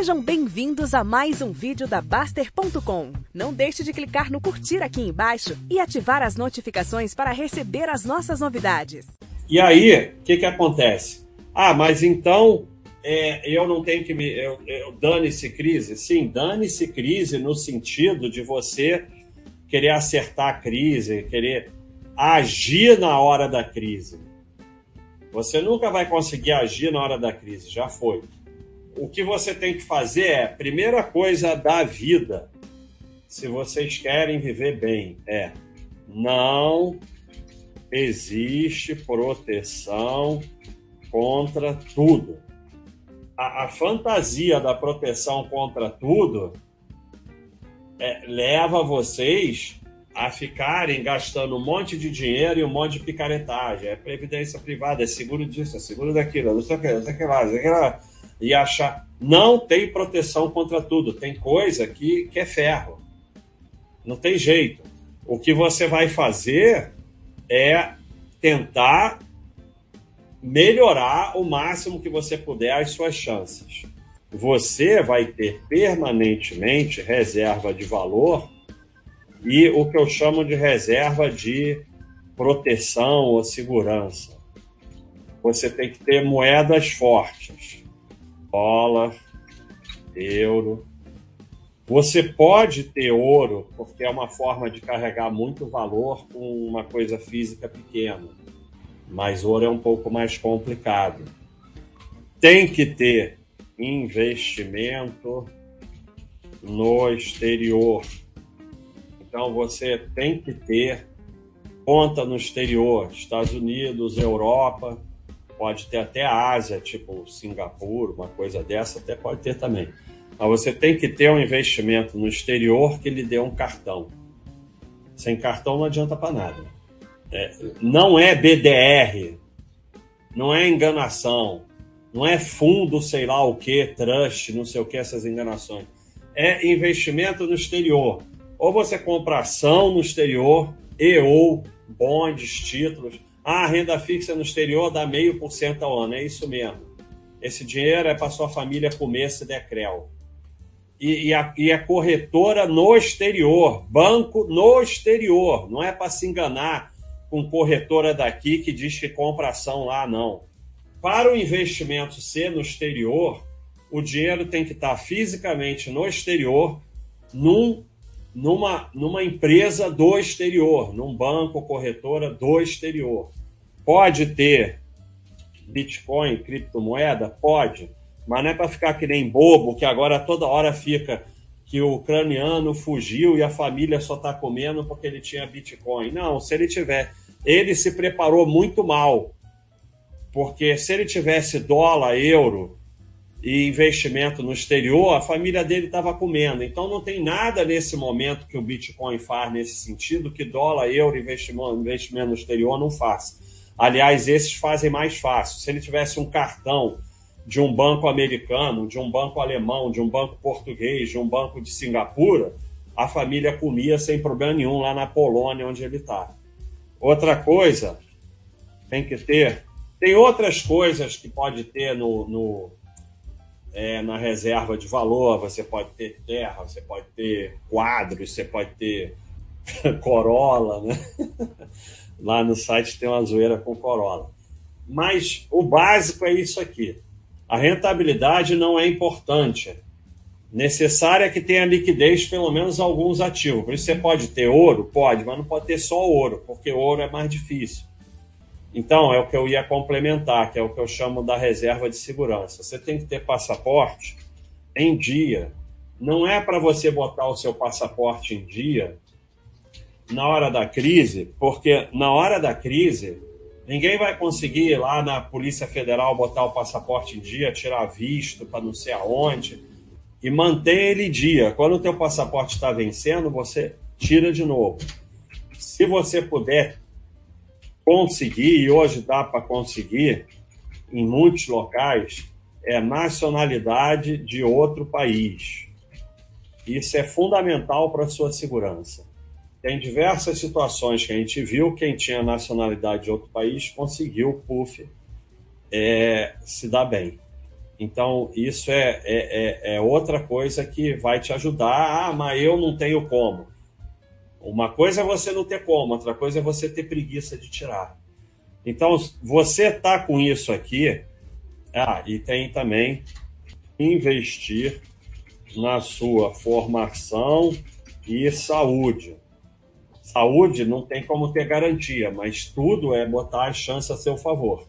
Sejam bem-vindos a mais um vídeo da Baster.com. Não deixe de clicar no curtir aqui embaixo e ativar as notificações para receber as nossas novidades. E aí, o que, que acontece? Ah, mas então é, eu não tenho que me. Eu, eu dane-se crise? Sim, dane-se crise no sentido de você querer acertar a crise, querer agir na hora da crise. Você nunca vai conseguir agir na hora da crise, já foi. O que você tem que fazer é, primeira coisa da vida, se vocês querem viver bem, é não existe proteção contra tudo. A, a fantasia da proteção contra tudo é, leva vocês a ficarem gastando um monte de dinheiro e um monte de picaretagem. É previdência privada, é seguro disso, é seguro daquilo, não sei o que, não sei o que lá, não sei o que lá. E achar. Não tem proteção contra tudo. Tem coisa que, que é ferro. Não tem jeito. O que você vai fazer é tentar melhorar o máximo que você puder as suas chances você vai ter permanentemente reserva de valor e o que eu chamo de reserva de proteção ou segurança. Você tem que ter moedas fortes, dólar, euro. Você pode ter ouro, porque é uma forma de carregar muito valor com uma coisa física pequena, mas ouro é um pouco mais complicado. Tem que ter investimento no exterior. Então você tem que ter conta no exterior, Estados Unidos, Europa, pode ter até a Ásia, tipo Singapura, uma coisa dessa, até pode ter também. Mas você tem que ter um investimento no exterior que lhe dê um cartão. Sem cartão não adianta para nada. É, não é BDR, não é enganação, não é fundo, sei lá o que, trust, não sei o que, essas enganações. É investimento no exterior. Ou você compra ação no exterior e ou bondes, títulos. Ah, renda fixa no exterior dá meio por cento ao ano. É isso mesmo. Esse dinheiro é para sua família comer se der creu. E, e, a, e a corretora no exterior, banco no exterior. Não é para se enganar com corretora daqui que diz que compra ação lá, não para o investimento ser no exterior, o dinheiro tem que estar fisicamente no exterior, num, numa, numa empresa do exterior, num banco, corretora do exterior. Pode ter Bitcoin, criptomoeda? Pode, mas não é para ficar que nem bobo, que agora toda hora fica que o ucraniano fugiu e a família só está comendo porque ele tinha Bitcoin. Não, se ele tiver. Ele se preparou muito mal porque se ele tivesse dólar, euro e investimento no exterior, a família dele estava comendo. Então não tem nada nesse momento que o Bitcoin faz nesse sentido que dólar, euro, investimento, investimento no exterior não faz. Aliás, esses fazem mais fácil. Se ele tivesse um cartão de um banco americano, de um banco alemão, de um banco português, de um banco de Singapura, a família comia sem problema nenhum lá na Polônia, onde ele está. Outra coisa, tem que ter tem outras coisas que pode ter no, no é, na reserva de valor. Você pode ter terra, você pode ter quadros, você pode ter Corolla, né? Lá no site tem uma zoeira com Corolla. Mas o básico é isso aqui. A rentabilidade não é importante. Necessária que tenha liquidez pelo menos alguns ativos. Por isso você pode ter ouro? Pode, mas não pode ter só ouro, porque ouro é mais difícil. Então, é o que eu ia complementar, que é o que eu chamo da reserva de segurança. Você tem que ter passaporte em dia. Não é para você botar o seu passaporte em dia na hora da crise, porque na hora da crise, ninguém vai conseguir ir lá na Polícia Federal botar o passaporte em dia, tirar visto para não sei aonde e manter ele dia. Quando o teu passaporte está vencendo, você tira de novo. Se você puder conseguir, e hoje dá para conseguir, em muitos locais, é nacionalidade de outro país. Isso é fundamental para a sua segurança. Tem diversas situações que a gente viu, quem tinha nacionalidade de outro país conseguiu, puff, é, se dar bem. Então, isso é, é, é, é outra coisa que vai te ajudar. Ah, mas eu não tenho como. Uma coisa é você não ter como, outra coisa é você ter preguiça de tirar. Então, você tá com isso aqui. Ah, e tem também investir na sua formação e saúde. Saúde não tem como ter garantia, mas tudo é botar a chance a seu favor.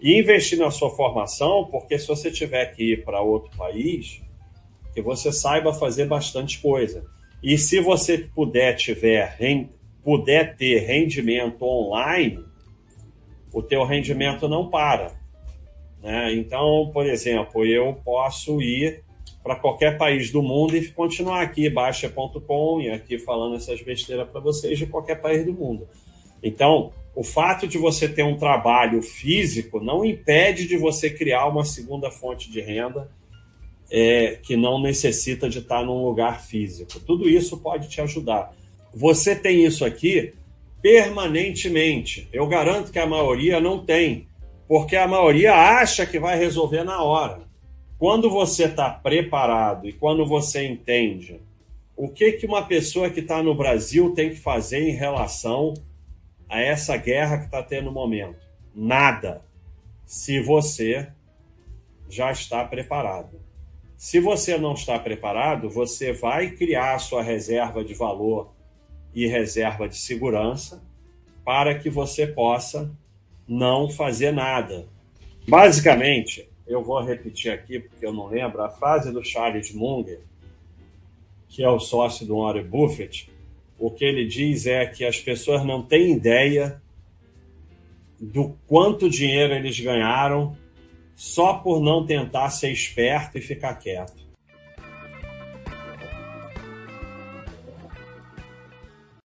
E investir na sua formação, porque se você tiver que ir para outro país, que você saiba fazer bastante coisa. E se você puder tiver puder ter rendimento online, o teu rendimento não para. Né? Então, por exemplo, eu posso ir para qualquer país do mundo e continuar aqui, baixa.com, e aqui falando essas besteiras para vocês de qualquer país do mundo. Então, o fato de você ter um trabalho físico não impede de você criar uma segunda fonte de renda é, que não necessita de estar num lugar físico. Tudo isso pode te ajudar. Você tem isso aqui permanentemente. Eu garanto que a maioria não tem, porque a maioria acha que vai resolver na hora. Quando você está preparado e quando você entende o que, que uma pessoa que está no Brasil tem que fazer em relação a essa guerra que está tendo no momento? Nada. Se você já está preparado. Se você não está preparado, você vai criar sua reserva de valor e reserva de segurança para que você possa não fazer nada. Basicamente, eu vou repetir aqui porque eu não lembro a frase do Charles Munger, que é o sócio do Warren Buffett, o que ele diz é que as pessoas não têm ideia do quanto dinheiro eles ganharam só por não tentar ser esperto e ficar quieto.